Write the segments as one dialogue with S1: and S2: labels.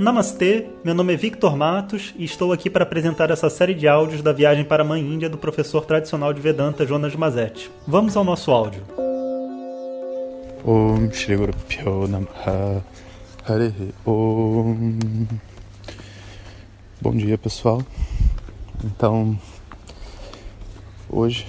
S1: Namastê, meu nome é Victor Matos e estou aqui para apresentar essa série de áudios da viagem para a Mãe Índia do professor tradicional de Vedanta Jonas Mazetti. Vamos ao nosso áudio.
S2: Om Shri Guru Pyo Namaha. Hare Om. Bom dia pessoal. Então Hoje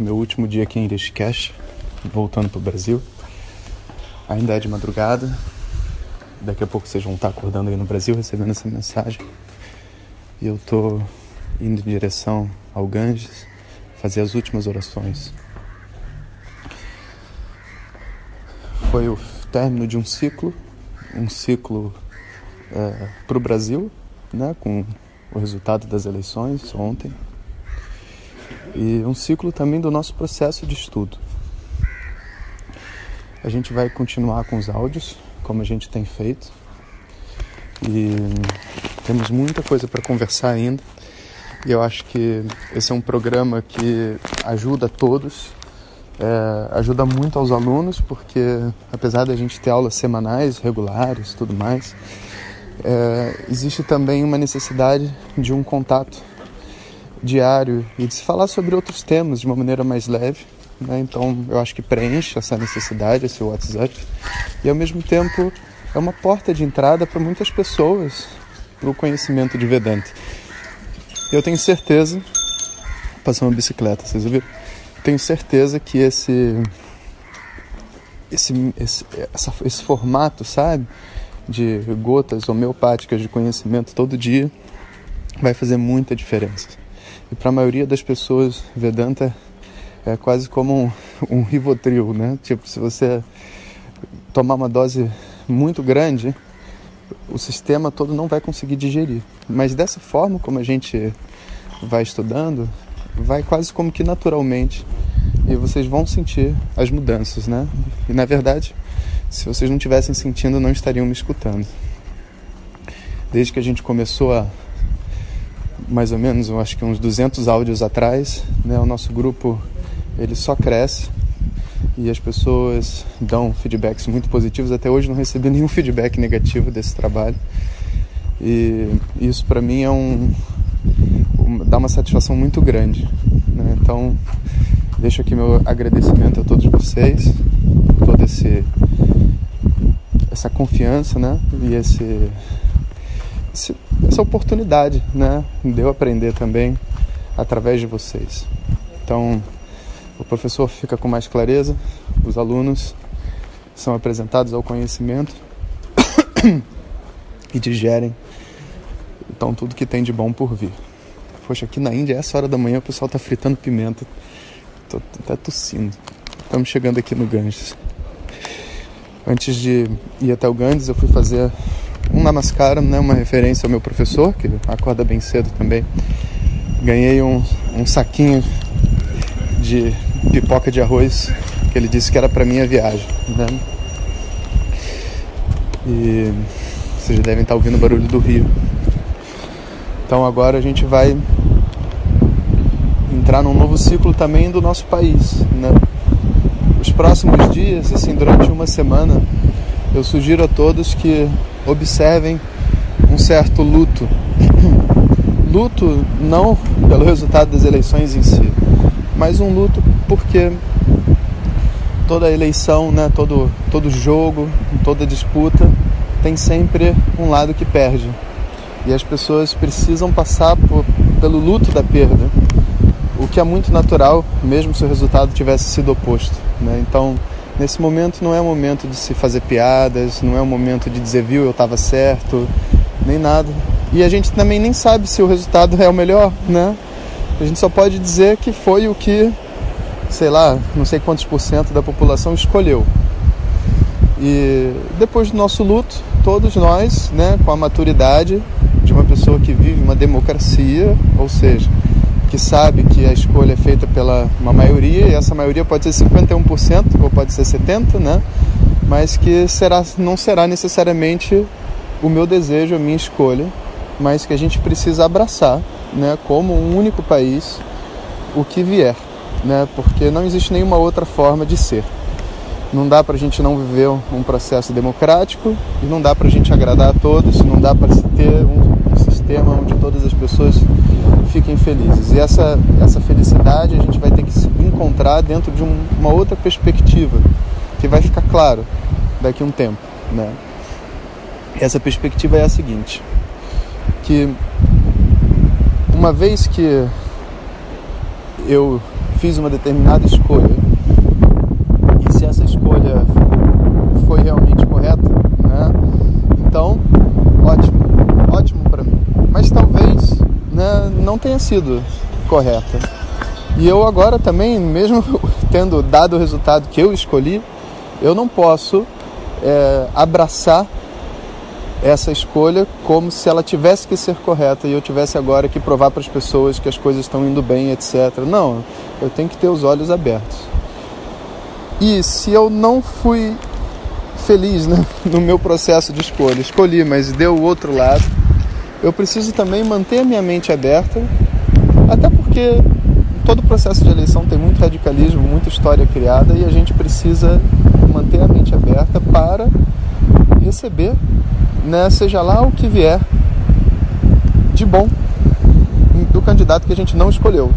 S2: Meu último dia aqui em Rishikesh Voltando para o Brasil. Ainda é de madrugada Daqui a pouco vocês vão estar acordando aí no Brasil recebendo essa mensagem. E eu tô indo em direção ao Ganges fazer as últimas orações. Foi o término de um ciclo, um ciclo é, para o Brasil, né, com o resultado das eleições ontem, e um ciclo também do nosso processo de estudo. A gente vai continuar com os áudios, como a gente tem feito. E temos muita coisa para conversar ainda. E eu acho que esse é um programa que ajuda todos, é, ajuda muito aos alunos, porque apesar da gente ter aulas semanais, regulares tudo mais, é, existe também uma necessidade de um contato diário e de se falar sobre outros temas de uma maneira mais leve. Né? Então eu acho que preenche essa necessidade, esse WhatsApp. E ao mesmo tempo é uma porta de entrada para muitas pessoas para o conhecimento de Vedanta. Eu tenho certeza, passou uma bicicleta, vocês ouviram? Tenho certeza que esse esse, esse, essa, esse formato, sabe, de gotas homeopáticas de conhecimento todo dia vai fazer muita diferença. E para a maioria das pessoas, Vedanta é quase como um, um rivotril, né? Tipo, se você tomar uma dose muito grande, o sistema todo não vai conseguir digerir. Mas dessa forma, como a gente vai estudando, vai quase como que naturalmente e vocês vão sentir as mudanças, né? E na verdade, se vocês não tivessem sentindo, não estariam me escutando. Desde que a gente começou a mais ou menos, eu acho que uns 200 áudios atrás, né, o nosso grupo ele só cresce e as pessoas dão feedbacks muito positivos. Até hoje não recebi nenhum feedback negativo desse trabalho. E isso para mim é um, dá uma satisfação muito grande. Né? Então deixo aqui meu agradecimento a todos vocês, toda esse essa confiança, né? E esse, esse essa oportunidade, né? De eu aprender também através de vocês. Então o professor fica com mais clareza, os alunos são apresentados ao conhecimento e digerem então tudo que tem de bom por vir. Poxa, aqui na Índia, essa hora da manhã, o pessoal está fritando pimenta. Tô até tossindo. Estamos chegando aqui no Ganges. Antes de ir até o Ganges, eu fui fazer um namaskara, né, uma referência ao meu professor, que acorda bem cedo também. Ganhei um, um saquinho de pipoca de arroz que ele disse que era para minha viagem. Né? E vocês devem estar ouvindo o barulho do rio. Então agora a gente vai entrar num novo ciclo também do nosso país. Né? Os próximos dias, assim, durante uma semana, eu sugiro a todos que observem um certo luto. luto não pelo resultado das eleições em si, mas um luto porque toda eleição, né, todo, todo jogo, toda disputa tem sempre um lado que perde. E as pessoas precisam passar por, pelo luto da perda, o que é muito natural, mesmo se o resultado tivesse sido oposto. Né? Então, nesse momento não é o momento de se fazer piadas, não é o momento de dizer, viu, eu estava certo, nem nada. E a gente também nem sabe se o resultado é o melhor, né? A gente só pode dizer que foi o que sei lá, não sei quantos por cento da população escolheu. E depois do nosso luto, todos nós, né, com a maturidade de uma pessoa que vive uma democracia, ou seja, que sabe que a escolha é feita pela uma maioria, e essa maioria pode ser 51% ou pode ser 70%, né? mas que será, não será necessariamente o meu desejo, a minha escolha, mas que a gente precisa abraçar né, como um único país o que vier né? Porque não existe nenhuma outra forma de ser. Não dá para a gente não viver um processo democrático e não dá para a gente agradar a todos, não dá para ter um, um, sistema onde todas as pessoas fiquem felizes. E essa, essa felicidade a gente vai ter que se encontrar dentro de um, uma outra perspectiva, que vai ficar claro daqui a um tempo. Né? Essa perspectiva é a seguinte, que uma vez que eu fiz uma determinada escolha e se essa escolha foi realmente correta, né? Então, ótimo, ótimo para mim. Mas talvez né, não tenha sido correta. E eu agora também, mesmo tendo dado o resultado que eu escolhi, eu não posso é, abraçar essa escolha como se ela tivesse que ser correta e eu tivesse agora que provar para as pessoas que as coisas estão indo bem, etc. Não, eu tenho que ter os olhos abertos. E se eu não fui feliz né, no meu processo de escolha, escolhi, mas deu o outro lado, eu preciso também manter a minha mente aberta, até porque todo processo de eleição tem muito radicalismo, muita história criada e a gente precisa manter a mente aberta para receber né, seja lá o que vier de bom do candidato que a gente não escolheu.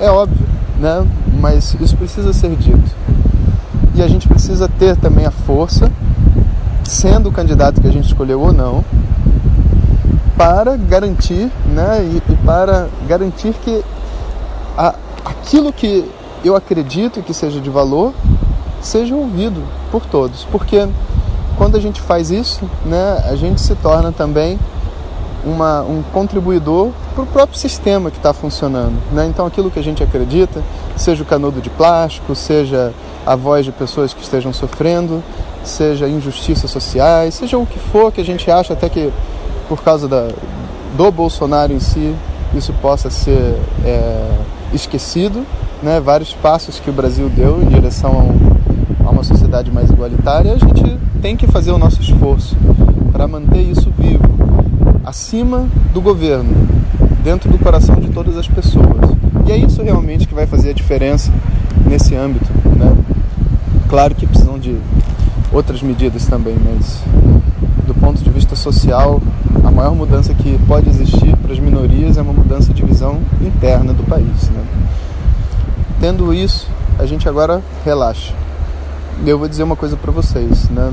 S2: É óbvio, né? mas isso precisa ser dito. E a gente precisa ter também a força, sendo o candidato que a gente escolheu ou não, para garantir, né, e, e para garantir que a, aquilo que eu acredito que seja de valor seja ouvido por todos, porque quando a gente faz isso, né, a gente se torna também uma, um contribuidor para o próprio sistema que está funcionando. Né? Então, aquilo que a gente acredita, seja o canudo de plástico, seja a voz de pessoas que estejam sofrendo, seja injustiças sociais, seja o que for que a gente acha até que por causa da, do Bolsonaro em si isso possa ser é, esquecido, né? vários passos que o Brasil deu em direção a um uma sociedade mais igualitária, a gente tem que fazer o nosso esforço para manter isso vivo, acima do governo, dentro do coração de todas as pessoas. E é isso realmente que vai fazer a diferença nesse âmbito. Né? Claro que precisam de outras medidas também, mas do ponto de vista social, a maior mudança que pode existir para as minorias é uma mudança de visão interna do país. Né? Tendo isso, a gente agora relaxa eu vou dizer uma coisa para vocês, né?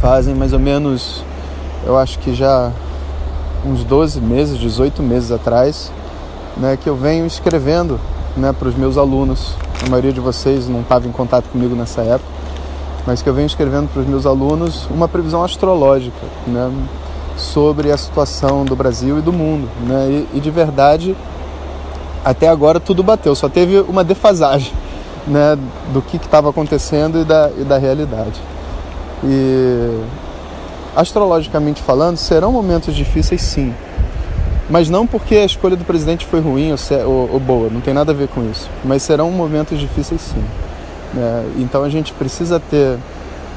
S2: Fazem mais ou menos, eu acho que já uns 12 meses, 18 meses atrás, né, que eu venho escrevendo né, para os meus alunos. A maioria de vocês não estava em contato comigo nessa época, mas que eu venho escrevendo para os meus alunos uma previsão astrológica né, sobre a situação do Brasil e do mundo. Né, e, e de verdade, até agora tudo bateu, só teve uma defasagem né, do que estava acontecendo e da, e da realidade. E astrologicamente falando, serão momentos difíceis sim. Mas não porque a escolha do presidente foi ruim ou, ou, ou boa, não tem nada a ver com isso. Mas serão momentos difíceis sim. É, então a gente precisa ter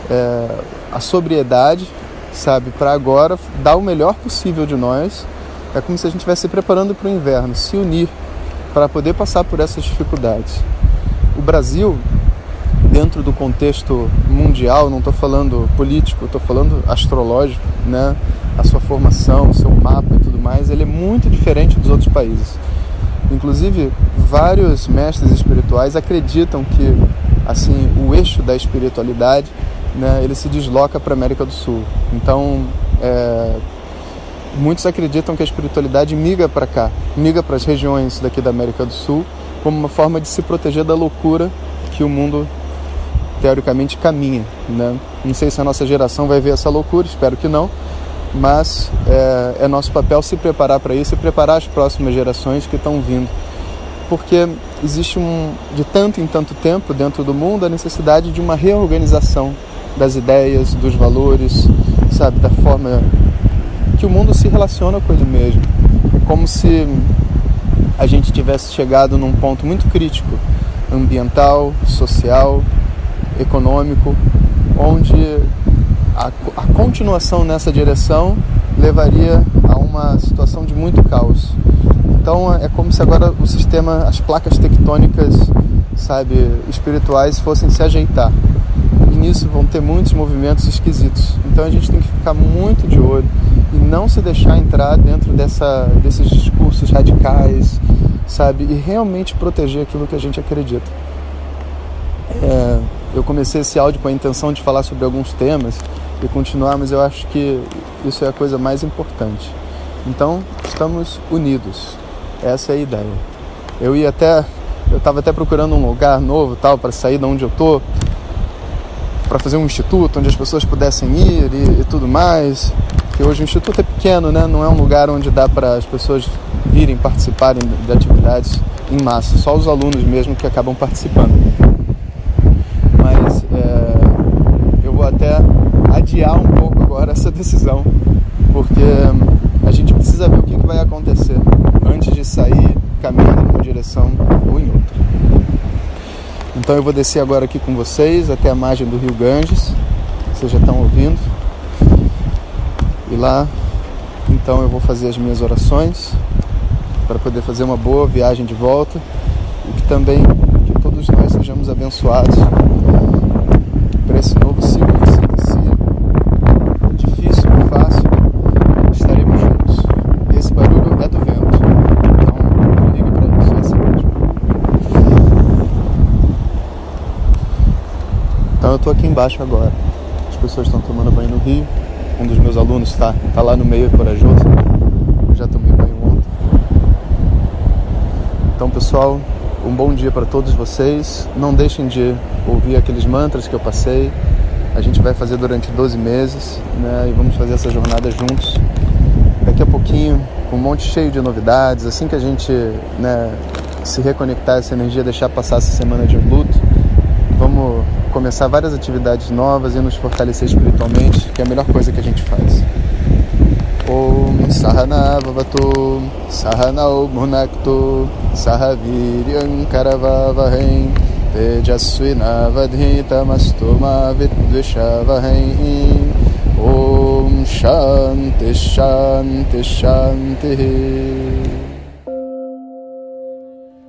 S2: é, a sobriedade, sabe, para agora dar o melhor possível de nós. É como se a gente estivesse se preparando para o inverno, se unir para poder passar por essas dificuldades o Brasil, dentro do contexto mundial, não estou falando político, estou falando astrológico, né? a sua formação, o seu mapa e tudo mais, ele é muito diferente dos outros países. Inclusive, vários mestres espirituais acreditam que assim o eixo da espiritualidade né, ele se desloca para a América do Sul. Então, é, muitos acreditam que a espiritualidade migra para cá, migra para as regiões daqui da América do Sul como uma forma de se proteger da loucura que o mundo teoricamente caminha. Né? Não sei se a nossa geração vai ver essa loucura, espero que não, mas é, é nosso papel se preparar para isso e preparar as próximas gerações que estão vindo. Porque existe um, de tanto em tanto tempo dentro do mundo a necessidade de uma reorganização das ideias, dos valores, sabe, da forma que o mundo se relaciona com ele mesmo. É como se a gente tivesse chegado num ponto muito crítico ambiental, social, econômico, onde a, a continuação nessa direção levaria a uma situação de muito caos. Então é como se agora o sistema, as placas tectônicas, sabe, espirituais fossem se ajeitar. Nisso vão ter muitos movimentos esquisitos. Então a gente tem que ficar muito de olho e não se deixar entrar dentro dessa, desses discursos radicais, sabe? E realmente proteger aquilo que a gente acredita. É, eu comecei esse áudio com a intenção de falar sobre alguns temas e continuar, mas eu acho que isso é a coisa mais importante. Então, estamos unidos. Essa é a ideia. Eu ia até eu estava até procurando um lugar novo tal para sair de onde eu tô, para fazer um instituto onde as pessoas pudessem ir e, e tudo mais. Que hoje o instituto é pequeno, né? Não é um lugar onde dá para as pessoas virem participarem de atividades em massa, só os alunos mesmo que acabam participando. Mas é, eu vou até adiar um pouco agora essa decisão, porque a gente precisa ver o que, que vai acontecer antes de sair caminhando numa direção ou em outra. Então eu vou descer agora aqui com vocês até a margem do rio Ganges, vocês já estão ouvindo. E lá, então eu vou fazer as minhas orações para poder fazer uma boa viagem de volta e que também que todos nós sejamos abençoados por esse novo ciclo que se inicia. Difícil, fácil, estaremos juntos. Esse barulho é do vento, então não ligue para isso, é assim mesmo. Estou aqui embaixo agora. As pessoas estão tomando banho no rio. Um dos meus alunos está tá lá no meio, corajoso. Eu já tomei banho ontem. Então, pessoal, um bom dia para todos vocês. Não deixem de ouvir aqueles mantras que eu passei. A gente vai fazer durante 12 meses né, e vamos fazer essa jornada juntos. Daqui a pouquinho, um monte cheio de novidades, assim que a gente né, se reconectar essa energia, deixar passar essa semana de luto, vamos começar várias atividades novas e nos fortalecer espiritualmente, que é a melhor coisa que a gente faz. Om Sahana Vavatu Sahanao Bhunaktu Sahaviryam Karavavahem Tejasvinavadhitamastu Ma Vidvishavahem Om Shanti Shanti Shanti